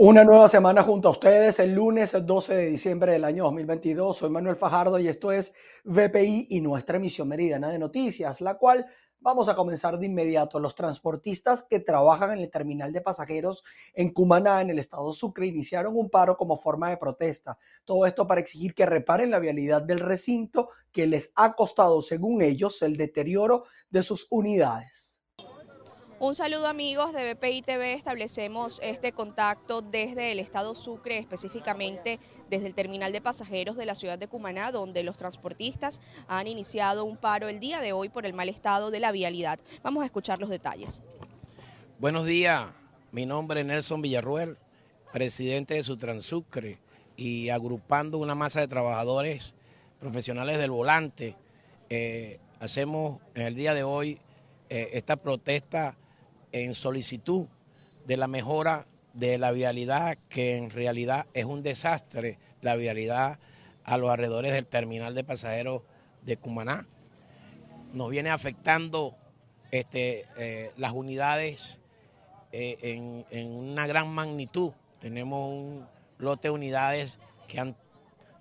Una nueva semana junto a ustedes, el lunes 12 de diciembre del año 2022. Soy Manuel Fajardo y esto es VPI y nuestra emisión meridiana de noticias, la cual vamos a comenzar de inmediato. Los transportistas que trabajan en el terminal de pasajeros en Cumaná, en el estado Sucre, iniciaron un paro como forma de protesta. Todo esto para exigir que reparen la vialidad del recinto que les ha costado, según ellos, el deterioro de sus unidades. Un saludo amigos de BPI TV, establecemos este contacto desde el estado Sucre, específicamente desde el terminal de pasajeros de la ciudad de Cumaná, donde los transportistas han iniciado un paro el día de hoy por el mal estado de la vialidad. Vamos a escuchar los detalles. Buenos días, mi nombre es Nelson Villarruel, presidente de Sutransucre y agrupando una masa de trabajadores profesionales del volante, eh, hacemos en el día de hoy eh, esta protesta en solicitud de la mejora de la vialidad, que en realidad es un desastre la vialidad a los alrededores del terminal de pasajeros de Cumaná. Nos viene afectando este, eh, las unidades eh, en, en, una gran magnitud. Tenemos un lote de unidades que han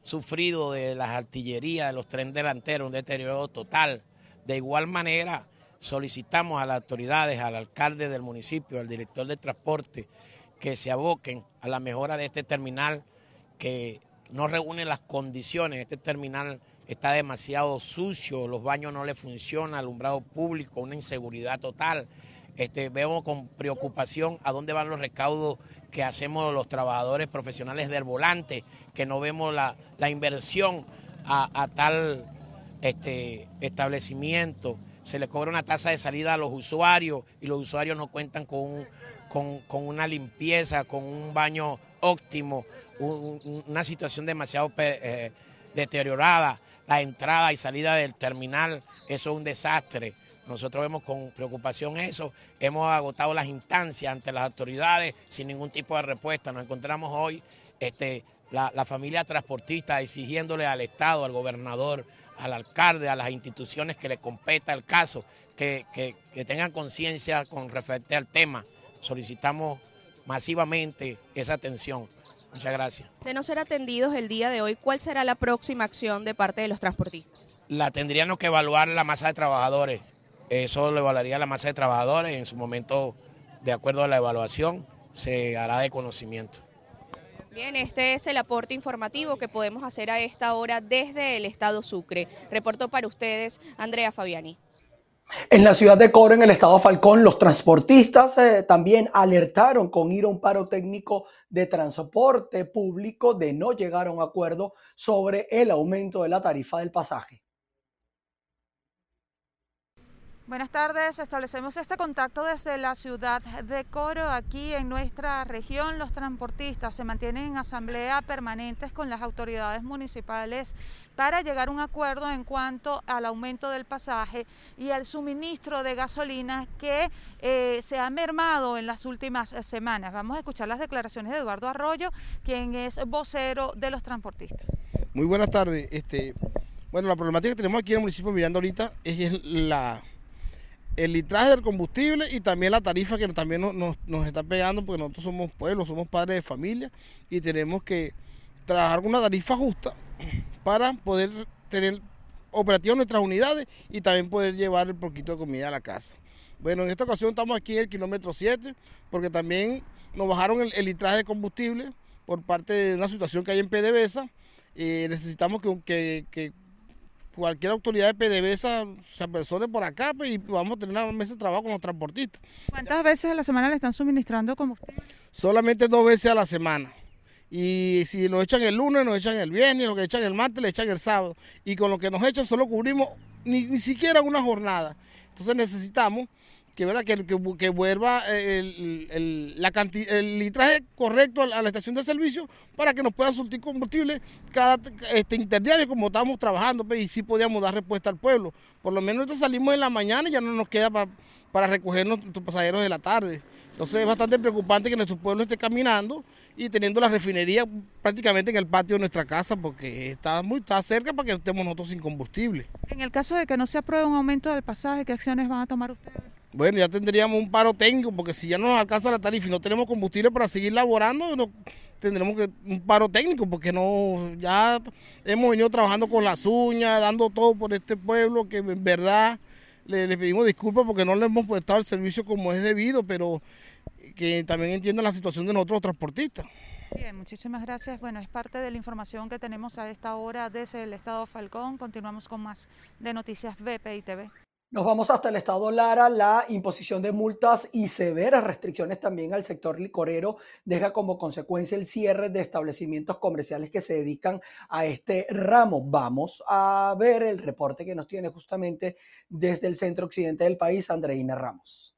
sufrido de las artillerías, de los trenes delanteros, un deterioro total. De igual manera, solicitamos a las autoridades, al alcalde del municipio, al director de transporte, que se aboquen a la mejora de este terminal que no reúne las condiciones. Este terminal está demasiado sucio, los baños no le funcionan, alumbrado público, una inseguridad total. Este, vemos con preocupación a dónde van los recaudos que hacemos los trabajadores profesionales del volante, que no vemos la, inversión a, tal este, establecimiento se le cobra una tasa de salida a los usuarios y los usuarios no cuentan con, con, una limpieza, con un baño óptimo, una situación demasiado eh, deteriorada. La entrada y salida del terminal, eso es un desastre. Nosotros vemos con preocupación eso. Hemos agotado las instancias ante las autoridades sin ningún tipo de respuesta. Nos encontramos hoy este, la, la familia transportista exigiéndole al Estado, al gobernador, al alcalde, a las instituciones que le competa el caso, que, tengan conciencia con referente al tema. Solicitamos masivamente esa atención. Muchas gracias. De no ser atendidos el día de hoy, ¿cuál será la próxima acción de parte de los transportistas? La tendríamos que evaluar la masa de trabajadores. Eso lo evaluaría la masa de trabajadores. En su momento, de acuerdo a la evaluación, se hará de conocimiento. Bien, este es el aporte informativo que podemos hacer a esta hora desde el estado Sucre. Reporto para ustedes, Andrea Fabiani. En la ciudad de Coro, en el estado Falcón, los transportistas eh, también alertaron con ir a un paro técnico de transporte público de no llegar a un acuerdo sobre el aumento de la tarifa del pasaje. Buenas tardes, establecemos este contacto desde la ciudad de Coro. Aquí en nuestra región los transportistas se mantienen en asamblea permanentes con las autoridades municipales para llegar a un acuerdo en cuanto al aumento del pasaje y al suministro de gasolina que eh, se ha mermado en las últimas semanas. Vamos a escuchar las declaraciones de Eduardo Arroyo, quien es vocero de los transportistas. Muy buenas tardes. Este, bueno, la problemática que tenemos aquí en el municipio Miranda ahorita es la el litraje del combustible y también la tarifa que también nos, está pegando porque nosotros somos pueblo, somos padres de familia y tenemos que trabajar con una tarifa justa para poder tener operativas nuestras unidades y también poder llevar el poquito de comida a la casa. Bueno, en esta ocasión estamos aquí en el kilómetro 7 porque también nos bajaron el, litraje de combustible por parte de una situación que hay en PDVSA. y necesitamos que, que cualquier autoridad de PDVSA se apresore por acá pues, y vamos a tener una mesa de trabajo con los transportistas. ¿Cuántas veces a la semana le están suministrando combustible? Solamente dos veces a la semana. Y si nos echan el lunes, nos echan el viernes, lo que echan el martes, le echan el sábado. Y con lo que nos echan solo cubrimos ni, ni siquiera una jornada. Entonces necesitamos que, ¿verdad? que, que, vuelva el, el, la el litraje correcto a la estación de servicio para que nos pueda surtir combustible cada este, interdiario como estamos trabajando pues, y sí podíamos dar respuesta al pueblo. Por lo menos salimos en la mañana y ya no nos queda para, para recoger nuestros pasajeros de la tarde. Entonces es bastante preocupante que nuestro pueblo esté caminando y teniendo la refinería prácticamente en el patio de nuestra casa porque está muy está cerca para que estemos nosotros sin combustible. En el caso de que no se apruebe un aumento del pasaje, ¿qué acciones van a tomar ustedes? Bueno, ya tendríamos un paro técnico, porque si ya no nos alcanza la tarifa y no tenemos combustible para seguir laborando, tendremos que un paro técnico, porque no, ya hemos venido trabajando con las uñas, dando todo por este pueblo, que en verdad le, pedimos disculpas porque no le hemos prestado el servicio como es debido, pero que también entiendan la situación de nosotros transportistas. Bien, muchísimas gracias. Bueno, es parte de la información que tenemos a esta hora desde el estado Falcón. Continuamos con más de Noticias BPI TV. Nos vamos hasta el estado Lara. La imposición de multas y severas restricciones también al sector licorero deja como consecuencia el cierre de establecimientos comerciales que se dedican a este ramo. Vamos a ver el reporte que nos tiene justamente desde el centro occidente del país, Andreina Ramos.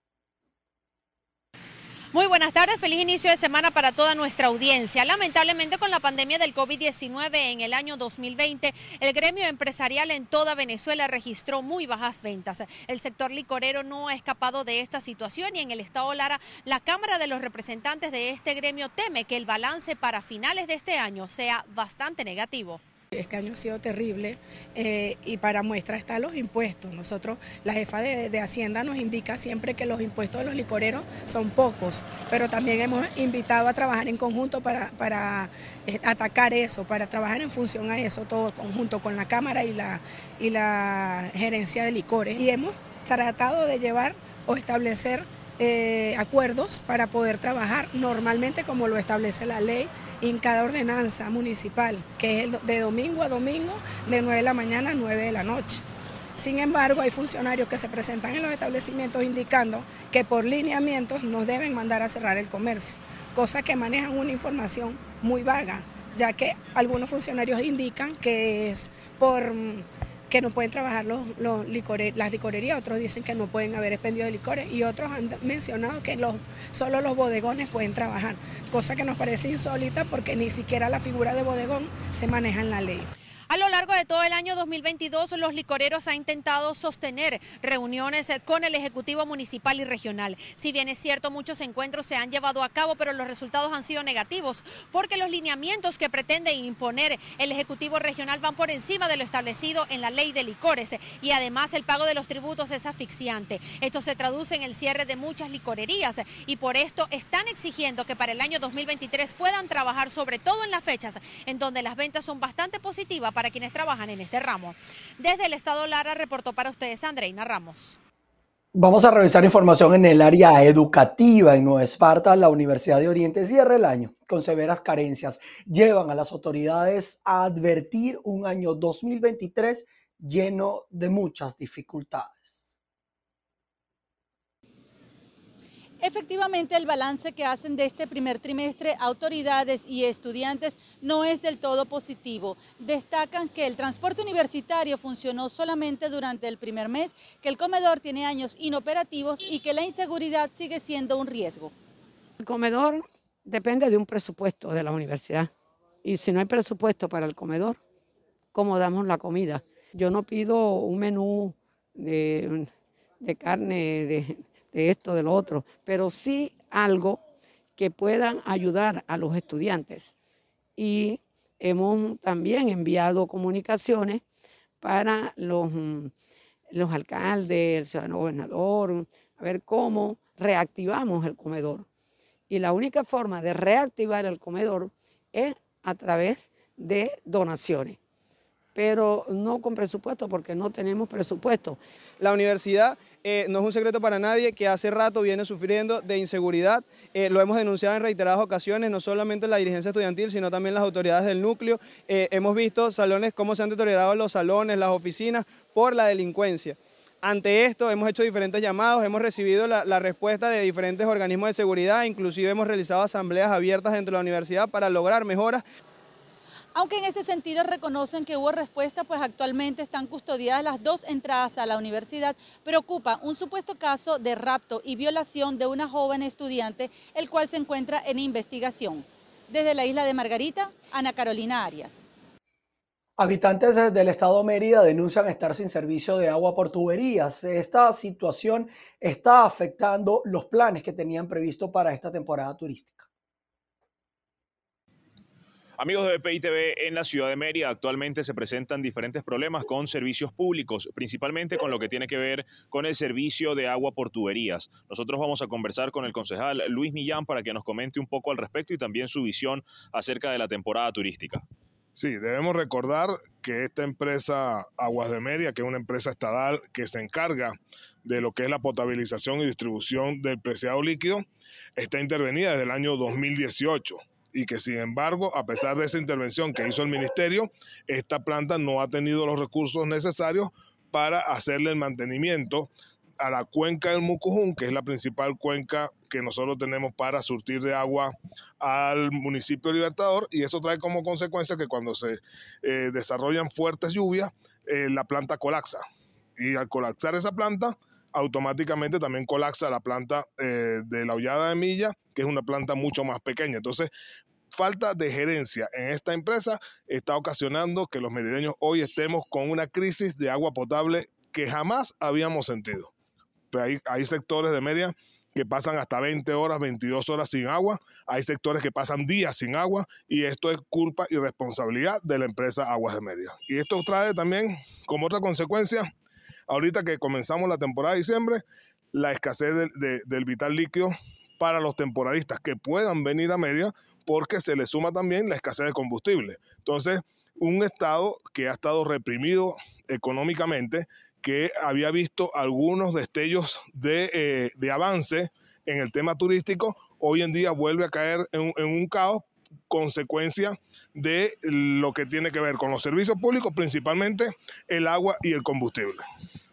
Muy buenas tardes, feliz inicio de semana para toda nuestra audiencia. Lamentablemente con la pandemia del COVID-19 en el año 2020, el gremio empresarial en toda Venezuela registró muy bajas ventas. El sector licorero no ha escapado de esta situación y en el estado Lara, la Cámara de los Representantes de este gremio teme que el balance para finales de este año sea bastante negativo. Este año ha sido terrible eh, y para muestra están los impuestos. Nosotros, la jefa de, Hacienda nos indica siempre que los impuestos de los licoreros son pocos, pero también hemos invitado a trabajar en conjunto para, para eh, atacar eso, para trabajar en función a eso, todo conjunto con la Cámara y la, y la gerencia de licores. Y hemos tratado de llevar o establecer eh, acuerdos para poder trabajar normalmente como lo establece la ley en cada ordenanza municipal, que es de domingo a domingo, de 9 de la mañana a 9 de la noche. Sin embargo, hay funcionarios que se presentan en los establecimientos indicando que por lineamientos nos deben mandar a cerrar el comercio, cosa que manejan una información muy vaga, ya que algunos funcionarios indican que es por que no pueden trabajar los, las licorerías, otros dicen que no pueden haber expendido de licores y otros han mencionado que solo los bodegones pueden trabajar, cosa que nos parece insólita porque ni siquiera la figura de bodegón se maneja en la ley. A lo largo de todo el año 2022, los licoreros han intentado sostener reuniones eh, con el Ejecutivo Municipal y Regional. Si bien es cierto, muchos encuentros se han llevado a cabo, pero los resultados han sido negativos, porque los lineamientos que pretende imponer el Ejecutivo Regional van por encima de lo establecido en la ley de licores y además el pago de los tributos es asfixiante. Esto se traduce en el cierre de muchas licorerías y por esto están exigiendo que para el año 2023 puedan trabajar sobre todo en las fechas en donde las ventas son bastante positivas para quienes trabajan en este ramo. Desde el Estado Lara reportó para ustedes Andreina Ramos. Vamos a revisar información en el área educativa. En Nueva Esparta, la Universidad de Oriente cierra el año con severas carencias. Llevan a las autoridades a advertir un año 2023 lleno de muchas dificultades. Efectivamente, el balance que hacen de este primer trimestre autoridades y estudiantes no es del todo positivo. Destacan que el transporte universitario funcionó solamente durante el primer mes, que el comedor tiene años inoperativos y que la inseguridad sigue siendo un riesgo. El comedor depende de un presupuesto de la universidad y si no hay presupuesto para el comedor, ¿cómo damos la comida? Yo no pido un menú de, carne, de, de esto, de lo otro, pero sí algo que puedan ayudar a los estudiantes. Y hemos también enviado comunicaciones para los, mm, los alcaldes, el ciudadano gobernador, a ver cómo reactivamos el comedor. Y la única forma de reactivar el comedor es a través de donaciones pero no con presupuesto porque no tenemos presupuesto. La universidad eh, no es un secreto para nadie que hace rato viene sufriendo de inseguridad. Eh, lo hemos denunciado en reiteradas ocasiones, no solamente la dirigencia estudiantil, sino también las autoridades del núcleo. Eh, hemos visto salones, cómo se han deteriorado los salones, las oficinas, por la delincuencia. Ante esto hemos hecho diferentes llamados, hemos recibido la, la, respuesta de diferentes organismos de seguridad, inclusive hemos realizado asambleas abiertas dentro de la universidad para lograr mejoras. Aunque en este sentido reconocen que hubo respuesta, pues actualmente están custodiadas las dos entradas a la universidad. Preocupa un supuesto caso de rapto y violación de una joven estudiante, el cual se encuentra en investigación. Desde la isla de Margarita, Ana Carolina Arias. Habitantes del estado Mérida denuncian estar sin servicio de agua por tuberías. Esta situación está afectando los planes que tenían previsto para esta temporada turística. Amigos de BPI TV, en la ciudad de Mérida actualmente se presentan diferentes problemas con servicios públicos, principalmente con lo que tiene que ver con el servicio de agua por tuberías. Nosotros vamos a conversar con el concejal Luis Millán para que nos comente un poco al respecto y también su visión acerca de la temporada turística. Sí, debemos recordar que esta empresa Aguas de Mérida, que es una empresa estatal que se encarga de lo que es la potabilización y distribución del preciado líquido, está intervenida desde el año 2018 y que sin embargo, a pesar de esa intervención que hizo el ministerio, esta planta no ha tenido los recursos necesarios para hacerle el mantenimiento a la cuenca del Mucujún, que es la principal cuenca que nosotros tenemos para surtir de agua al municipio Libertador, y eso trae como consecuencia que cuando se eh, desarrollan fuertes lluvias, eh, la planta colapsa. Y al colapsar esa planta, automáticamente también colapsa la planta eh, de la hollada de milla, que es una planta mucho más pequeña. Entonces, falta de gerencia en esta empresa está ocasionando que los merideños hoy estemos con una crisis de agua potable que jamás habíamos sentido. Pero hay, hay sectores de Mérida que pasan hasta 20 horas, 22 horas sin agua. Hay sectores que pasan días sin agua y esto es culpa y responsabilidad de la empresa Aguas de Mérida. Y esto trae también como otra consecuencia ahorita que comenzamos la temporada de diciembre, la escasez del vital líquido para los temporadistas que puedan venir a Mérida porque se le suma también la escasez de combustible. Entonces, un Estado que ha estado reprimido económicamente, que había visto algunos destellos de, eh, avance en el tema turístico, hoy en día vuelve a caer en un caos consecuencia de lo que tiene que ver con los servicios públicos, principalmente el agua y el combustible.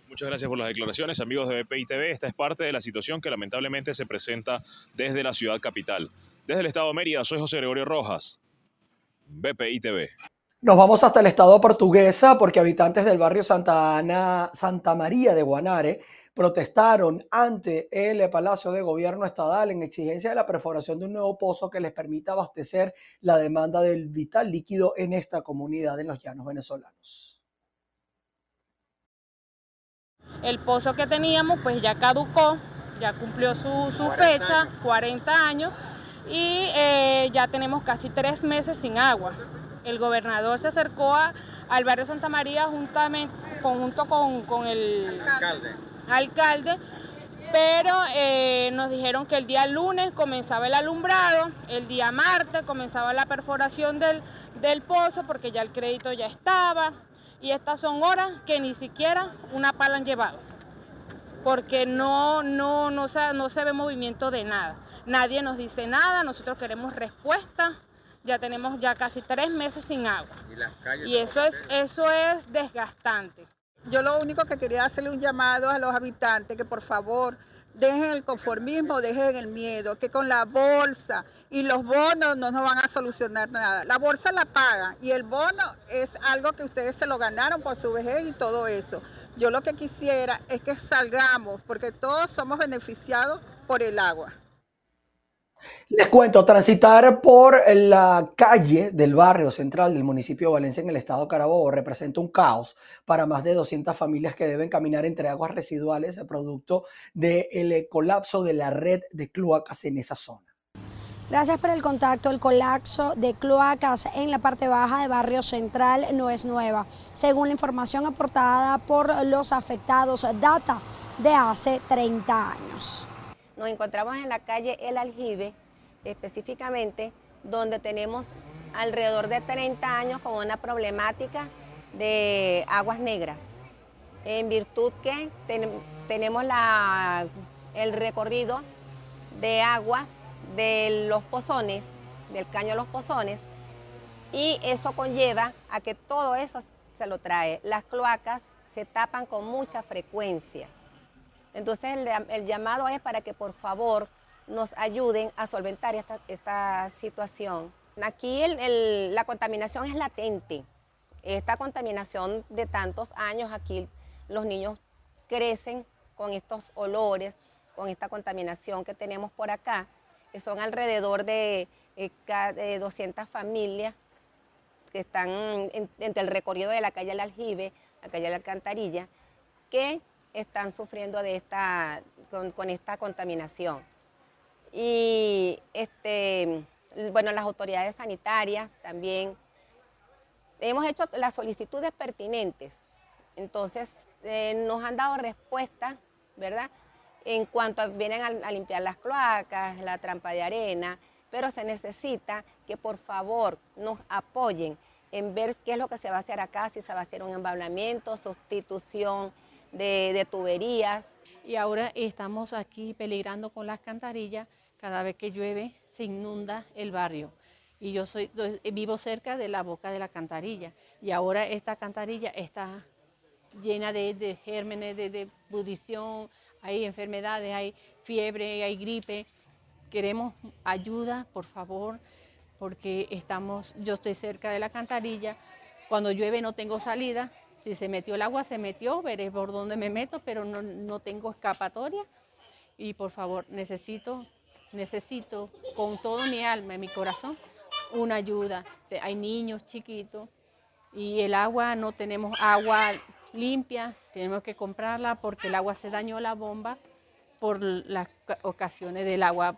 Muchas gracias por las declaraciones, amigos de BPI TV. Esta es parte de la situación que lamentablemente se presenta desde la ciudad capital. Desde el estado de Mérida, soy José Gregorio Rojas, BPI TV. Nos vamos hasta el estado portuguesa porque habitantes del barrio Santa, Ana, Santa María de Guanare protestaron ante el Palacio de Gobierno Estatal en exigencia de la perforación de un nuevo pozo que les permita abastecer la demanda del vital líquido en esta comunidad en los llanos venezolanos. El pozo que teníamos pues ya caducó, ya cumplió su, fecha, 40 años, y eh, ya tenemos casi tres meses sin agua. El gobernador se acercó al barrio Santa María juntamente, conjunto con, el alcalde, pero eh, nos dijeron que el día lunes comenzaba el alumbrado, el día martes comenzaba la perforación del, del pozo porque ya el crédito ya estaba, y estas son horas que ni siquiera una pala han llevado, porque no, no, no, se, no se ve movimiento de nada. Nadie nos dice nada, nosotros queremos respuesta. Ya tenemos ya casi tres meses sin agua. Y, y eso, es, eso es desgastante. Yo lo único que quería hacerle un llamado a los habitantes que por favor dejen el conformismo, dejen el miedo, que con la bolsa y los bonos no nos van a solucionar nada. La bolsa la pagan y el bono es algo que ustedes se lo ganaron por su vejez y todo eso. Yo lo que quisiera es que salgamos, porque todos somos beneficiados por el agua. Les cuento, transitar por la calle del barrio central del municipio de Valencia en el estado de Carabobo representa un caos para más de 200 familias que deben caminar entre aguas residuales producto del colapso de la red de cloacas en esa zona. Gracias por el contacto. El colapso de cloacas en la parte baja de Barrio Central no es nueva. Según la información aportada por los afectados, data de hace 30 años. Nos encontramos en la calle El Aljibe, específicamente, donde tenemos alrededor de 30 años con una problemática de aguas negras, en virtud que tenemos el recorrido de aguas de los pozones, del caño de los pozones, y eso conlleva a que todo eso se lo trae. Las cloacas se tapan con mucha frecuencia. Entonces el, llamado es para que por favor nos ayuden a solventar esta, situación. Aquí la contaminación es latente. Esta contaminación de tantos años aquí, los niños crecen con estos olores, con esta contaminación que tenemos por acá, que son alrededor de, 200 eh, familias que están entre el recorrido de la calle del Aljibe, la calle de la Alcantarilla, que están sufriendo de esta, con, esta contaminación. Y este, bueno, las autoridades sanitarias también. Hemos hecho las solicitudes pertinentes, entonces eh, nos han dado respuesta, ¿verdad? En cuanto a, vienen a, limpiar las cloacas, la trampa de arena, pero se necesita que por favor nos apoyen en ver qué es lo que se va a hacer acá, si se va a hacer un embablamiento, sustitución de, de tuberías. Y ahora estamos aquí peligrando con las cantarillas, cada vez que llueve se inunda el barrio. Y yo soy, vivo cerca de la boca de la cantarilla. Y ahora esta cantarilla está llena de, gérmenes, de, de hay enfermedades, hay fiebre, hay gripe. Queremos ayuda, por favor, porque estamos, yo estoy cerca de la cantarilla. Cuando llueve no tengo salida. Si se metió el agua, se metió, veré por dónde me meto, pero no, no tengo escapatoria. Y por favor, necesito necesito con todo mi alma y mi corazón una ayuda. Hay niños chiquitos y el agua, no tenemos agua limpia, tenemos que comprarla porque el agua se dañó la bomba por las ocasiones del agua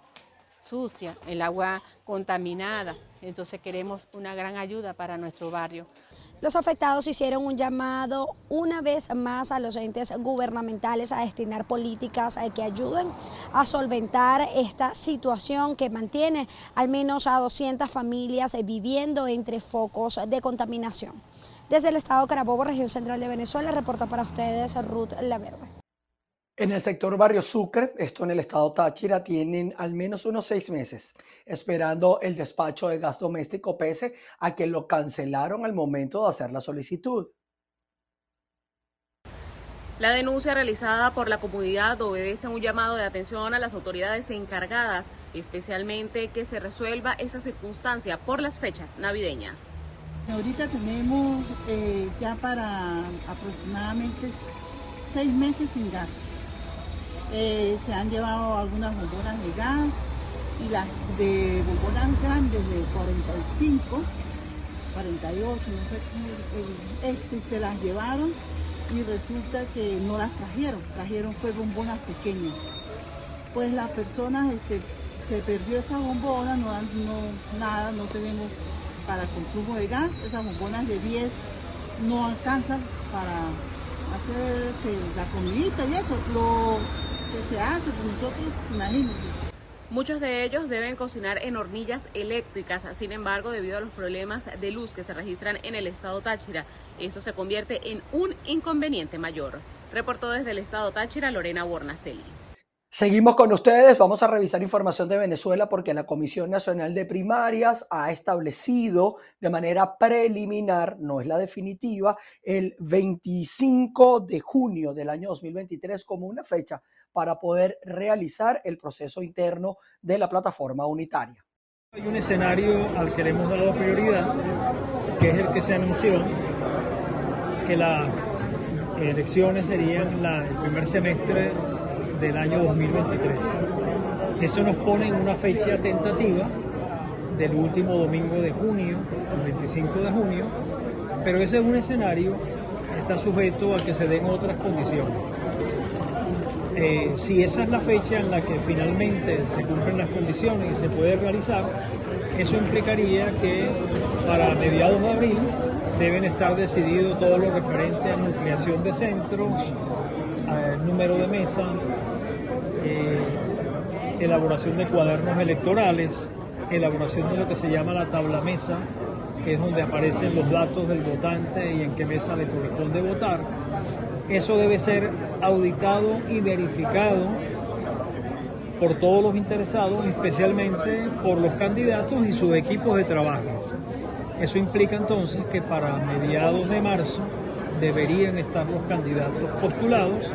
sucia, el agua contaminada. Entonces queremos una gran ayuda para nuestro barrio. Los afectados hicieron un llamado una vez más a los entes gubernamentales a destinar políticas eh, que ayuden a solventar esta situación que mantiene al menos a 200 familias eh, viviendo entre focos de contaminación. Desde el estado Carabobo, región central de Venezuela, reporta para ustedes Ruth Laverde. En el sector Barrio Sucre, esto en el estado Táchira, tienen al menos unos seis meses esperando el despacho de gas doméstico pese a que lo cancelaron al momento de hacer la solicitud. La denuncia realizada por la comunidad obedece a un llamado de atención a las autoridades encargadas, especialmente que se resuelva esa circunstancia por las fechas navideñas. Ahorita tenemos eh, ya para aproximadamente seis meses sin gas. Eh, se han llevado algunas bombonas de gas y las de bombonas grandes de 45, 48, no sé, este se las llevaron y resulta que no las trajeron, trajeron fue bombonas pequeñas. Pues las personas, este, se perdió esa bombona, no, no, nada, no tenemos para consumo de gas, esas bombonas de 10 no alcanzan para hacer este, la comidita y eso. Lo, que se hace con nosotros, imagínense. Muchos de ellos deben cocinar en hornillas eléctricas, sin embargo, debido a los problemas de luz que se registran en el estado Táchira, eso se convierte en un inconveniente mayor. Reportó desde el estado Táchira Lorena Bornaceli. Seguimos con ustedes, vamos a revisar información de Venezuela porque la Comisión Nacional de Primarias ha establecido de manera preliminar, no es la definitiva, el 25 de junio del año 2023 como una fecha para poder realizar el proceso interno de la plataforma unitaria. Hay un escenario al que le hemos dado prioridad, que es el que se anunció, que las elecciones serían el primer semestre del año 2023. Eso nos pone en una fecha tentativa del último domingo de junio, el 25 de junio, pero ese es un escenario que está sujeto a que se den otras condiciones. Eh, si esa es la fecha en la que finalmente se cumplen las condiciones y se puede realizar, eso implicaría que para mediados de abril deben estar decididos todo lo referente a nucleación de centros, número de mesa, eh, elaboración de cuadernos electorales, elaboración de lo que se llama la tabla mesa, es donde aparecen los datos del votante y en qué mesa le corresponde votar. Eso debe ser auditado y verificado por todos los interesados, especialmente por los candidatos y sus equipos de trabajo. Eso implica entonces que para mediados de marzo deberían estar los candidatos postulados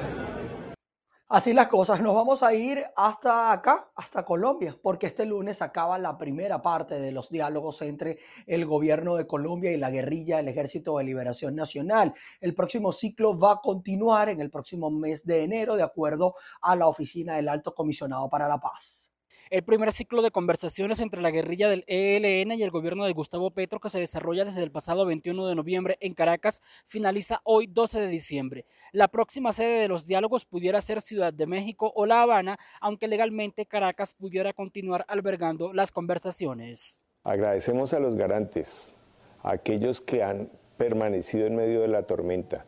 Así las cosas, nos vamos a ir hasta acá, hasta Colombia, porque este lunes acaba la primera parte de los diálogos entre el gobierno de Colombia y la guerrilla del Ejército de Liberación Nacional. El próximo ciclo va a continuar en el próximo mes de enero, de acuerdo a la Oficina del Alto Comisionado para la Paz. El primer ciclo de conversaciones entre la guerrilla del ELN y el gobierno de Gustavo Petro, que se desarrolla desde el pasado 21 de noviembre en Caracas, finaliza hoy 12 de diciembre. La próxima sede de los diálogos pudiera ser Ciudad de México o La Habana, aunque legalmente Caracas pudiera continuar albergando las conversaciones. Agradecemos a los garantes, a aquellos que han permanecido en medio de la tormenta,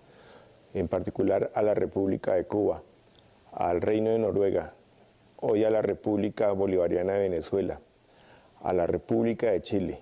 en particular a la República de Cuba, al Reino de Noruega, hoy a la República Bolivariana de Venezuela, a la República de Chile,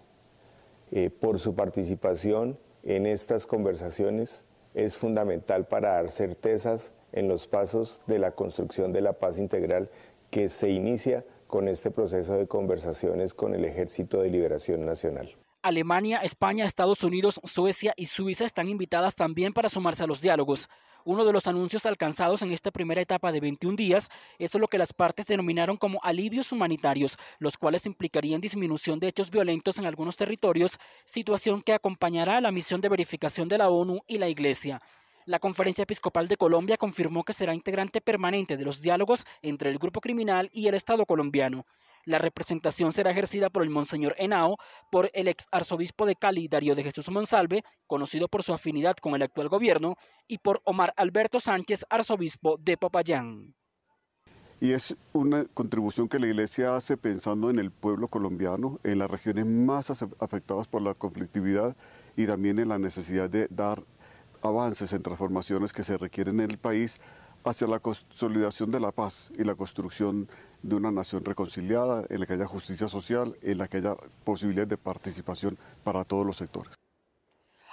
eh, por su participación en estas conversaciones es fundamental para dar certezas en los pasos de la construcción de la paz integral que se inicia con este proceso de conversaciones con el Ejército de Liberación Nacional. Alemania, España, Estados Unidos, Suecia y Suiza están invitadas también para sumarse a los diálogos. Uno de los anuncios alcanzados en esta primera etapa de 21 días es lo que las partes denominaron como alivios humanitarios, los cuales implicarían disminución de hechos violentos en algunos territorios, situación que acompañará a la misión de verificación de la ONU y la Iglesia. La Conferencia Episcopal de Colombia confirmó que será integrante permanente de los diálogos entre el grupo criminal y el Estado colombiano. La representación será ejercida por el Monseñor Henao, por el ex arzobispo de Cali, Darío de Jesús Monsalve, conocido por su afinidad con el actual gobierno, y por Omar Alberto Sánchez, arzobispo de Popayán. Y es una contribución que la Iglesia hace pensando en el pueblo colombiano, en las regiones más afectadas por la conflictividad y también en la necesidad de dar avances en transformaciones que se requieren en el país hacia la consolidación de la paz y la construcción de una nación reconciliada, en la que haya justicia social, en la que haya posibilidad de participación para todos los sectores.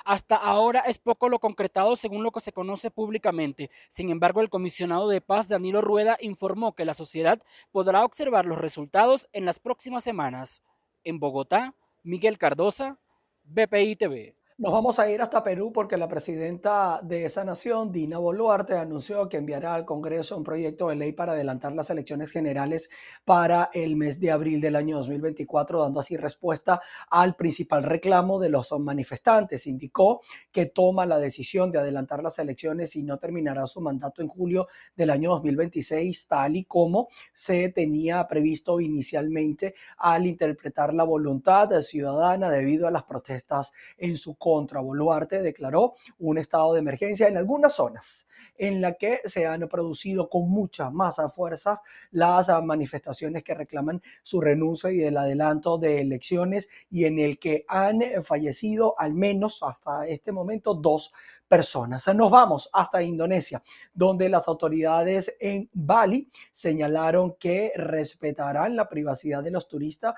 Hasta ahora es poco lo concretado según lo que se conoce públicamente. Sin embargo, el comisionado de paz Danilo Rueda informó que la sociedad podrá observar los resultados en las próximas semanas. En Bogotá, Miguel Cardosa, BPI TV. Nos vamos a ir hasta Perú porque la presidenta de esa nación, Dina Boluarte, anunció que enviará al Congreso un proyecto de ley para adelantar las elecciones generales para el mes de abril del año 2024, dando así respuesta al principal reclamo de los manifestantes. Indicó que toma la decisión de adelantar las elecciones y no terminará su mandato en julio del año 2026, tal y como se tenía previsto inicialmente al interpretar la voluntad ciudadana debido a las protestas en su contra Boluarte declaró un estado de emergencia en algunas zonas en la que se han producido con mucha más fuerza las manifestaciones que reclaman su renuncia y el adelanto de elecciones y en el que han fallecido al menos hasta este momento dos personas. Nos vamos hasta Indonesia, donde las autoridades en Bali señalaron que respetarán la privacidad de los turistas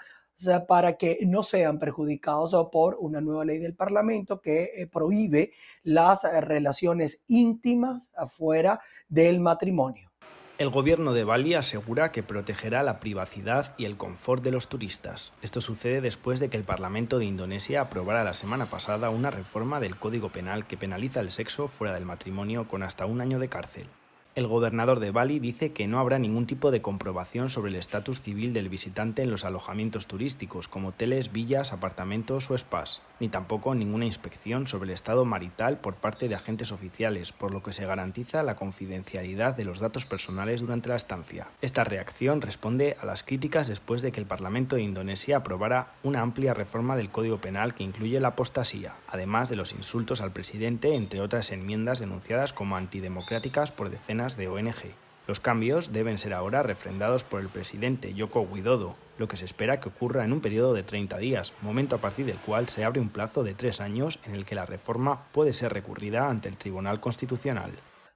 para que no sean perjudicados por una nueva ley del Parlamento que eh, prohíbe las eh, relaciones íntimas afuera del matrimonio. El gobierno de Bali asegura que protegerá la privacidad y el confort de los turistas. Esto sucede después de que el Parlamento de Indonesia aprobara la semana pasada una reforma del Código Penal que penaliza el sexo fuera del matrimonio con hasta un año de cárcel. El gobernador de Bali dice que no habrá ningún tipo de comprobación sobre el estatus civil del visitante en los alojamientos turísticos, como hoteles, villas, apartamentos o spas, ni tampoco ninguna inspección sobre el estado marital por parte de agentes oficiales, por lo que se garantiza la confidencialidad de los datos personales durante la estancia. Esta reacción responde a las críticas después de que el Parlamento de Indonesia aprobara una amplia reforma del Código Penal que incluye la apostasía, además de los insultos al presidente, entre otras enmiendas denunciadas como antidemocráticas por de ONG. Los cambios deben ser ahora refrendados por el presidente Yoko Widodo, lo que se espera que ocurra en un periodo de 30 días, momento a partir del cual se abre un plazo de tres años en el que la reforma puede ser recurrida ante el Tribunal Constitucional.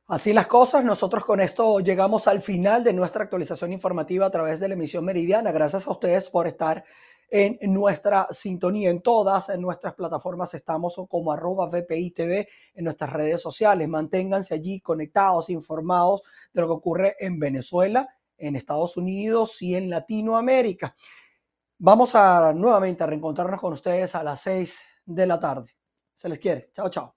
Así las cosas, nosotros con esto llegamos al final de nuestra actualización informativa a través de la emisión meridiana. Gracias a ustedes por estar en nuestra sintonía. En todas en nuestras plataformas estamos como arroba VPI TV en nuestras redes sociales. Manténganse allí conectados, informados de lo que ocurre en Venezuela, en Estados Unidos y en Latinoamérica. Vamos a nuevamente a reencontrarnos con ustedes a las 6 de la tarde. Se les quiere. Chao, chao.